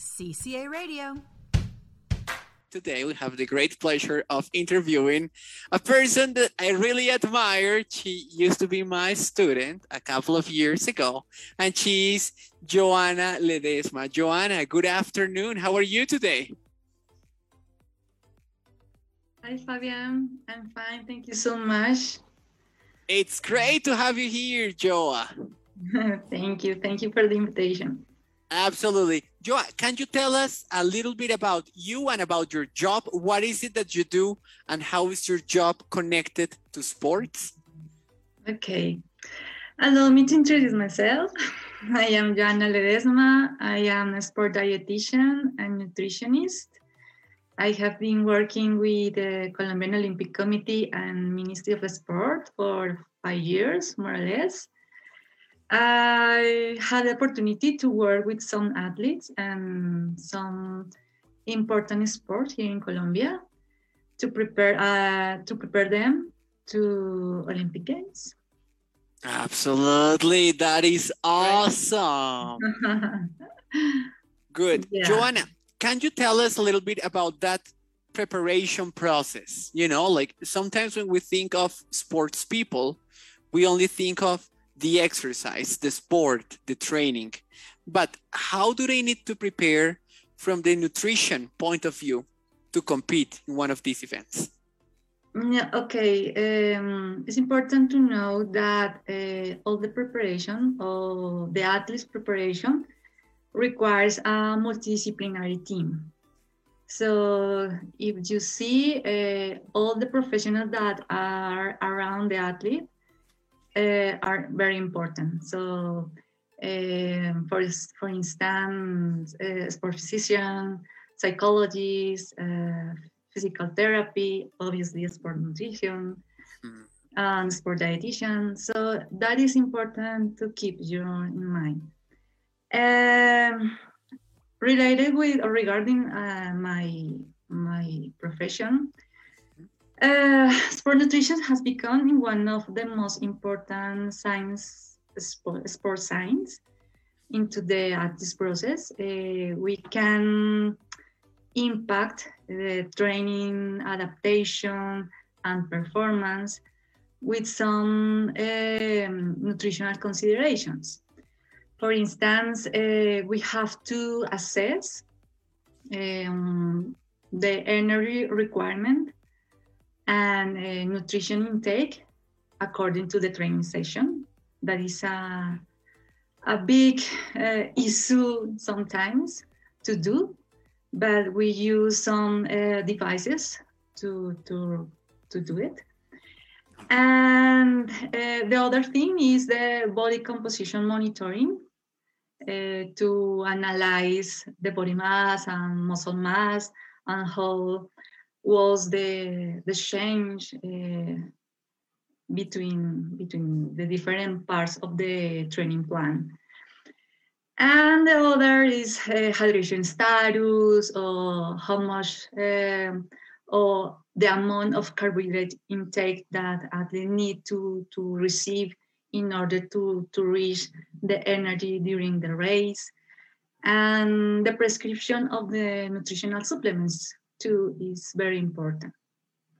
CCA Radio. Today, we have the great pleasure of interviewing a person that I really admire. She used to be my student a couple of years ago, and she's Johana Ledesma. Johana, good afternoon. How are you today? Hi, Fabian. I'm fine. Thank you so much. It's great to have you here, Joa. Thank you. Thank you for the invitation. Absolutely. Joa, can you tell us a little bit about you and about your job? What is it that you do and how is your job connected to sports? Okay. Allow me to introduce myself. I am Johana Ledesma. I am a sport dietitian and nutritionist. I have been working with the Colombian Olympic Committee and Ministry of Sport for five years, more or less. I had the opportunity to work with some athletes and some important sports here in Colombia to prepare uh, to prepare them to Olympic Games. Absolutely, that is awesome. Good, yeah. Johana. Can you tell us a little bit about that preparation process? You know, like sometimes when we think of sports people, we only think of the exercise, the sport, the training. But how do they need to prepare from the nutrition point of view to compete in one of these events? Yeah, okay. Um, it's important to know that uh, all the preparation or the athlete's preparation requires a multidisciplinary team. So if you see uh, all the professionals that are around the athlete, uh, are very important. So, um, for for instance, uh, sport physician, psychologist, uh, physical therapy, obviously sport nutrition, mm. and sport dietitian. So that is important to keep you in mind. Um, related with or regarding uh, my my profession, uh, sport nutrition has become one of the most important science, sport, sport science into the this process. Uh, we can impact the training, adaptation, and performance with some um, nutritional considerations. For instance, uh, we have to assess um, the energy requirement and nutrition intake according to the training session. That is a, a big uh, issue sometimes to do, but we use some uh, devices to, to, to do it. And uh, the other thing is the body composition monitoring uh, to analyze the body mass and muscle mass and how was the the change uh, between between the different parts of the training plan. And the other is uh, hydration status or how much um, or the amount of carbohydrate intake that athlete need to, to receive in order to, to reach the energy during the race and the prescription of the nutritional supplements too is very important.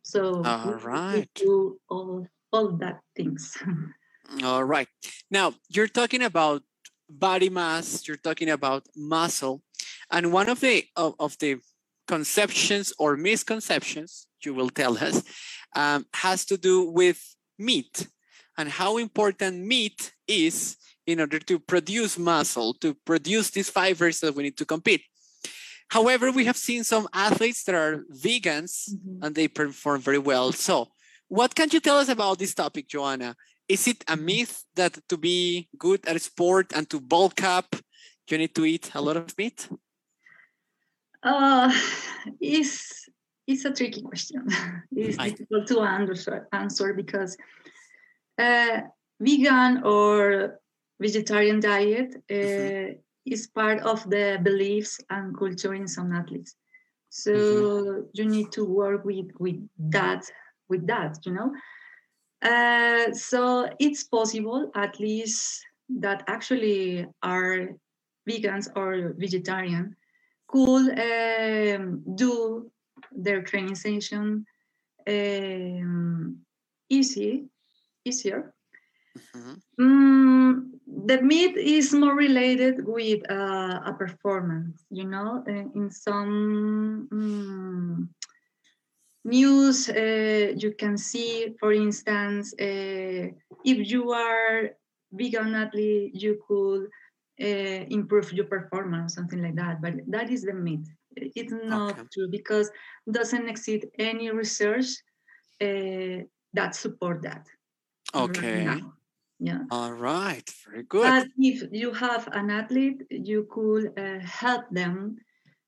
So all right, do all all that things. all right. Now you're talking about body mass. You're talking about muscle, and one of the of, of the conceptions or misconceptions you will tell us um, has to do with meat and how important meat is in order to produce muscle, to produce these fibers that we need to compete. However, we have seen some athletes that are vegans mm-hmm. and they perform very well. So, what can you tell us about this topic, Johana? Is it a myth that to be good at sport and to bulk up, you need to eat a lot of meat? Uh, it's, it's a tricky question. it's I... difficult to answer, answer because uh, vegan or vegetarian diet uh, mm-hmm is part of the beliefs and culture in some athletes. So mm-hmm. you need to work with with that with that, you know. Uh, so it's possible, at least that actually are vegans or vegetarian, could um, do their training session um, easy, easier. Mm-hmm. Mm, the myth is more related with uh, a performance, you know, in some um, news uh, you can see, for instance, uh, if you are vegan athlete, you could uh, improve your performance, something like that. But that is the myth. It's not okay. true because doesn't exist any research uh, that support that. Okay. Right yeah. All right. Very good. But if you have an athlete, you could uh, help them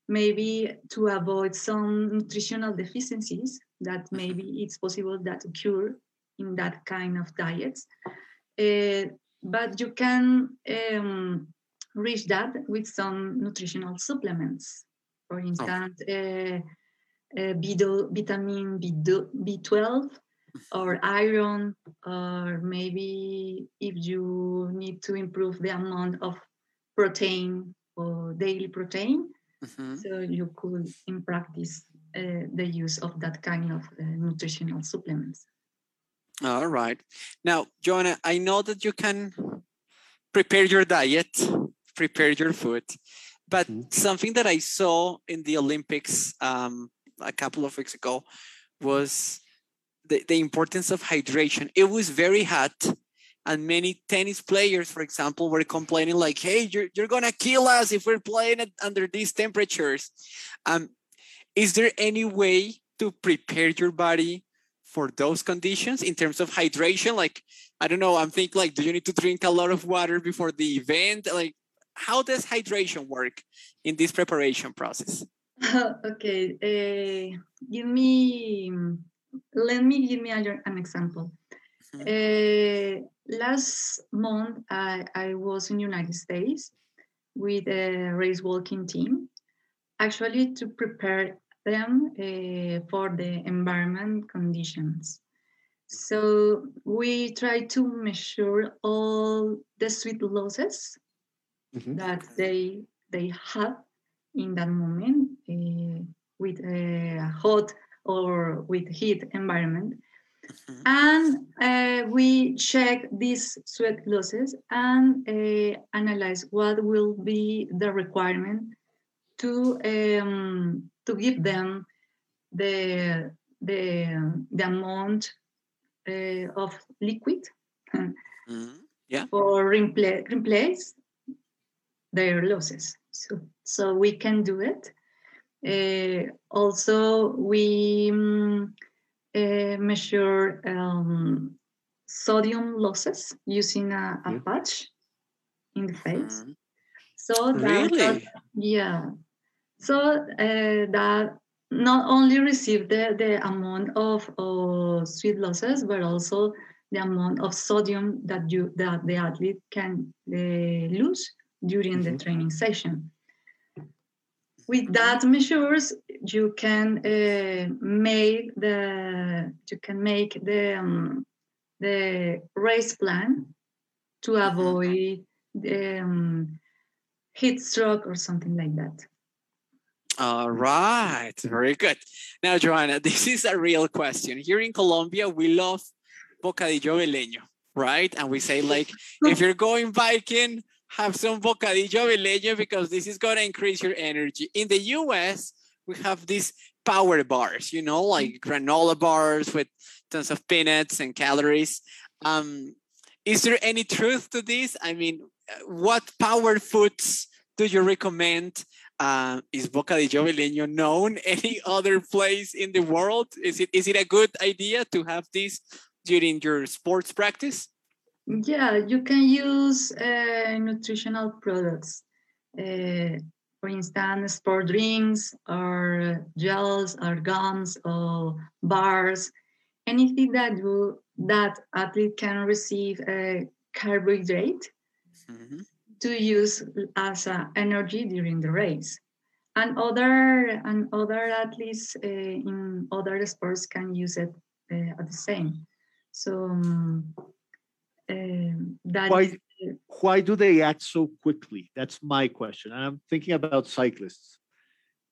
maybe to avoid some nutritional deficiencies that mm-hmm. maybe it's possible that occur in that kind of diets. Uh, but you can um, reach that with some nutritional supplements. For instance, okay. uh, uh, vitamin B12 or iron, or maybe if you need to improve the amount of protein or daily protein, mm-hmm. so you could in practice uh, the use of that kind of uh, nutritional supplements. All right. Now, Johana, I know that you can prepare your diet, prepare your food, but mm-hmm. something that I saw in the Olympics um, a couple of weeks ago was the, the importance of hydration. It was very hot and many tennis players, for example, were complaining like, hey, you're, you're to kill us if we're playing it under these temperatures. Um, is there any way to prepare your body for those conditions in terms of hydration? Like, I don't know, I'm thinking like, do you need to drink a lot of water before the event? Like, how does hydration work in this preparation process? okay, uh, give me let me give me a, an example. Uh, last month, I, I was in the United States with a race walking team, actually to prepare them uh, for the environment conditions. So we try to measure all the sweat losses mm-hmm. that they they have in that moment uh, with a hot or with heat environment. Mm-hmm. And uh, we check these sweat losses and uh, analyze what will be the requirement to um, to give them the the, the amount uh, of liquid mm-hmm. yeah. for replace, replace their losses. So, so we can do it also, we um, uh, measure um, sodium losses using a, a patch in the face. Mm. So that, really? yeah. So uh, that not only receive the, the amount of, of sweat losses, but also the amount of sodium that you that the athlete can uh, lose during mm-hmm. the training session with that measures you can uh, make the you can make the um, the race plan to mm-hmm. avoid the um, heat stroke or something like that. All right. Very good. Now johana this is a real question. Here in colombia we love bocadillo veleño right? And we say like if you're going biking have some bocadillo veleño because this is going to increase your energy. In the US, we have these power bars, you know, like granola bars with tons of peanuts and calories. Um, is there any truth to this? I mean, what power foods do you recommend? Uh, is bocadillo veleño known any other place in the world? Is it is it a good idea to have this during your sports practice? Yeah, you can use uh, nutritional products. Uh, for instance, sport drinks or gels or gums or bars, anything that you that athlete can receive a carbohydrate mm-hmm. to use as a energy during the race. And other and other athletes uh, in other sports can use it uh, at the same. So um, um, why, is, why do they act so quickly? That's my question. And I'm thinking about cyclists.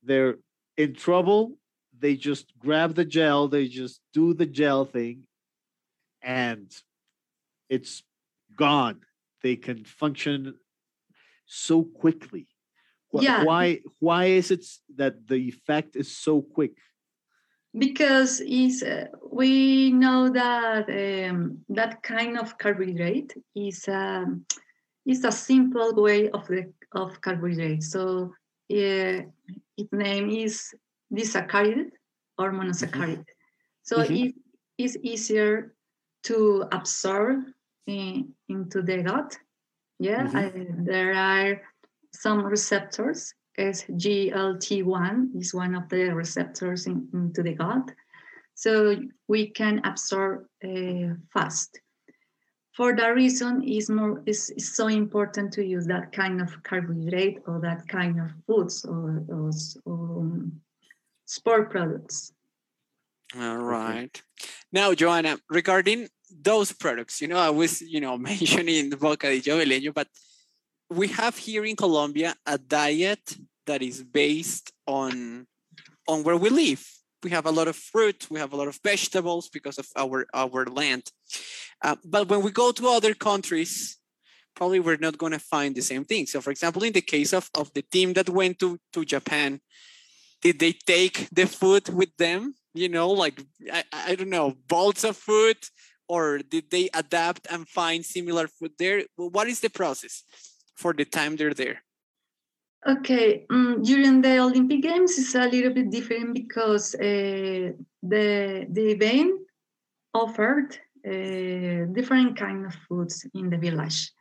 they're in trouble, they just grab the gel, they just do the gel thing, and it's gone. They can function so quickly. Yeah. Why why is it that the effect is so quick? Because is uh, we know that um, that kind of carbohydrate is um, is a simple way of the of carbohydrate. So uh, its name is disaccharide or monosaccharide. So Mhm. it is easier to absorb in, into the gut. Yeah, Mhm. uh, there are some receptors. SGLT1 is one of the receptors in, into the gut. So we can absorb uh, fast. For that reason, is more is is so important to use that kind of carbohydrate or that kind of foods or, or, s- um, sport products. All right. Now, Johana, regarding those products, you know, I was, you know, mentioning the bocadillo veleño, but we have here in Colombia a diet that is based on on where we live. We have a lot of fruit, we have a lot of vegetables because of our our land. Uh, but when we go to other countries, probably we're not going to find the same thing. So, for example, in the case of, of the team that went to, to Japan, did they take the food with them? You know, like, I, I don't know, bolts of food, or did they adapt and find similar food there? What is the process for the time they're there? Okay, mm, during the Olympic Games it's a little bit different because uh, the the event offered uh, different kind of foods in the village.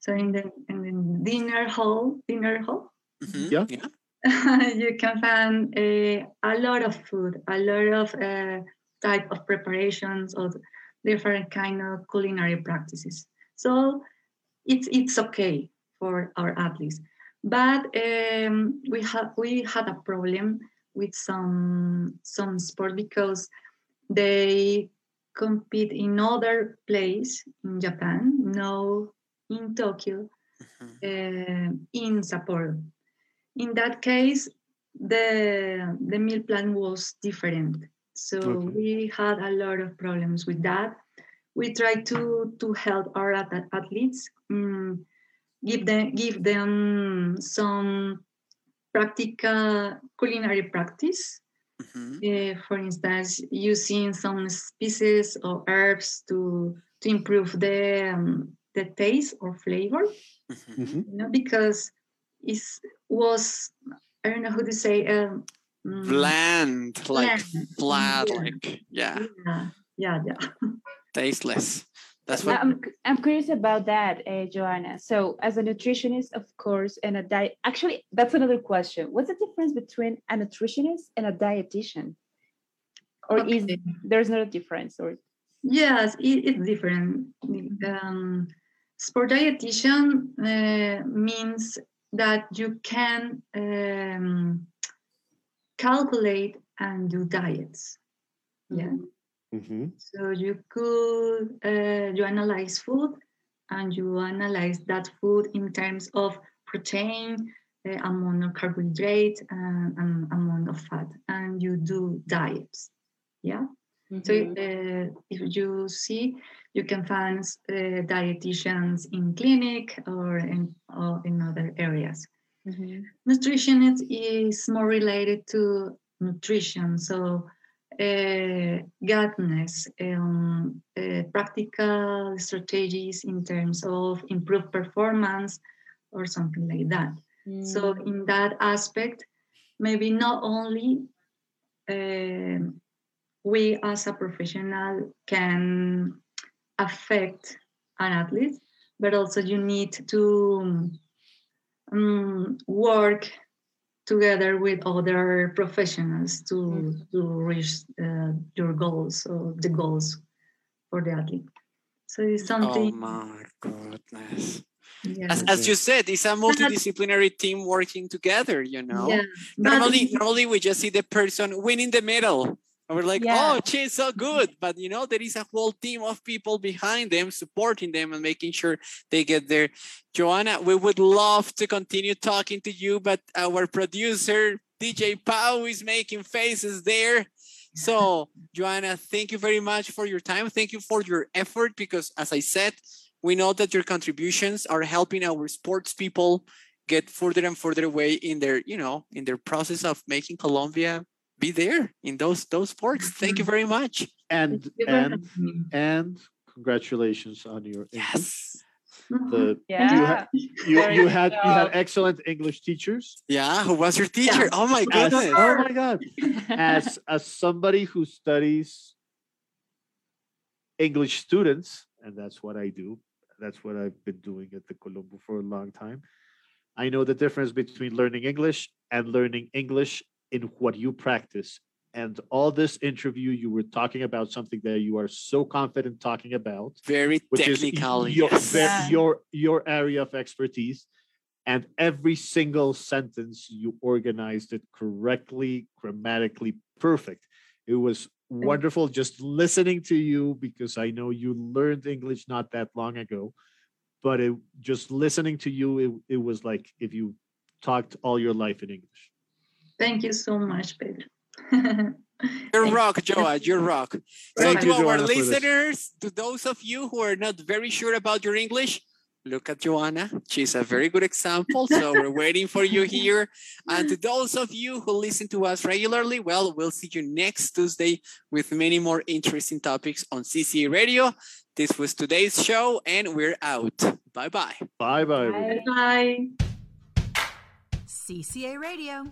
So in the in the dinner hall, dinner hall, Mhm, Yeah. Yeah. you can find a, a lot of food, a lot of uh, type of preparations or different kind of culinary practices. So it's it's okay for our athletes, but um, we had we had a problem with some some sport because they compete in other place in Japan, no in Tokyo, Mhm. uh, in Sapporo. In that case, the the meal plan was different. So Okay. we had a lot of problems with that. We tried to to help our ath- athletes, mm, give them give them some practical culinary practice. Mhm. Uh, for instance, using some species or herbs to to improve the um, the taste or flavor Mhm. Mhm. you know, because it was I don't know how to say um, mm, Bland, like bland. flat, Yeah. like yeah, yeah, yeah, yeah. tasteless. That's what. I'm, I'm curious about that, uh, Johana. So, as a nutritionist, of course, and a diet, actually, that's another question. What's the difference between a nutritionist and a dietitian? Or is Okay. there's not a difference? Or Yes, it, it's different. Um, sport dietitian uh, means that you can um, calculate and do diets. Yeah. Mhm. So you could uh, you analyze food and you analyze that food in terms of protein, uh, amount of carbohydrate, and, and amount of fat, and you do diets. Yeah. So Mhm. uh, if you see, you can find uh, dietitians in clinic or in or in other areas. Mhm. Nutrition is, is more related to nutrition, so uh, guidance, um, uh, practical strategies in terms of improved performance or something like that. So Mm. in that aspect, maybe not only um, we as a professional can affect an athlete, but also you need to um, work together with other professionals to to reach uh, your goals or the goals for the athlete. So it's Oh something. my goodness. yeah. As, as you said, it's a multidisciplinary team working together, you know? yeah. Normally, normally we just see the person winning the medal. And we're like, oh, Yeah. oh, she's so good. But you know, there is a whole team of people behind them, supporting them and making sure they get there. Johana, we would love to continue talking to you, but our producer DJ Pau is making faces there. So, Johana, thank you very much for your time. Thank you for your effort because, as I said, we know that your contributions are helping our sports people get further and further away in their, you know, in their process of making Colombia be there in those those sports. Thank you mm-hmm. very much. And Thank you for and and congratulations on your English. Yes. The mm-hmm. you Yeah. had you, Very you good had you had excellent English teachers. Yeah. Who was your teacher? Oh my As, goodness. oh my god. As as somebody who studies English students, and that's what I do. That's what I've been doing at the Colombo for a long time. I know the difference between learning English and learning English in what you practice. And all this interview, you were talking about something that you are so confident talking about, Very which is technical. your, yes. ve- Yeah. your your area of expertise. And every single sentence you organized it correctly, grammatically perfect. It was wonderful just listening to you because I know you learned English not that long ago. But it just listening to you, it, it was like if you talked all your life in English. Thank you so much, Pedro. You're Thank rock, Joa. You're rock. So Thank to you, our Johana, for listeners, to those of you who are not very sure about your English, look at Johana. She's a very good example. So we're waiting for you here. And to those of you who listen to us regularly, well, we'll see you next Tuesday with many more interesting topics on CCA Radio. This was today's show, and we're out. Bye bye. Bye bye. Bye. Bye. CCA Radio.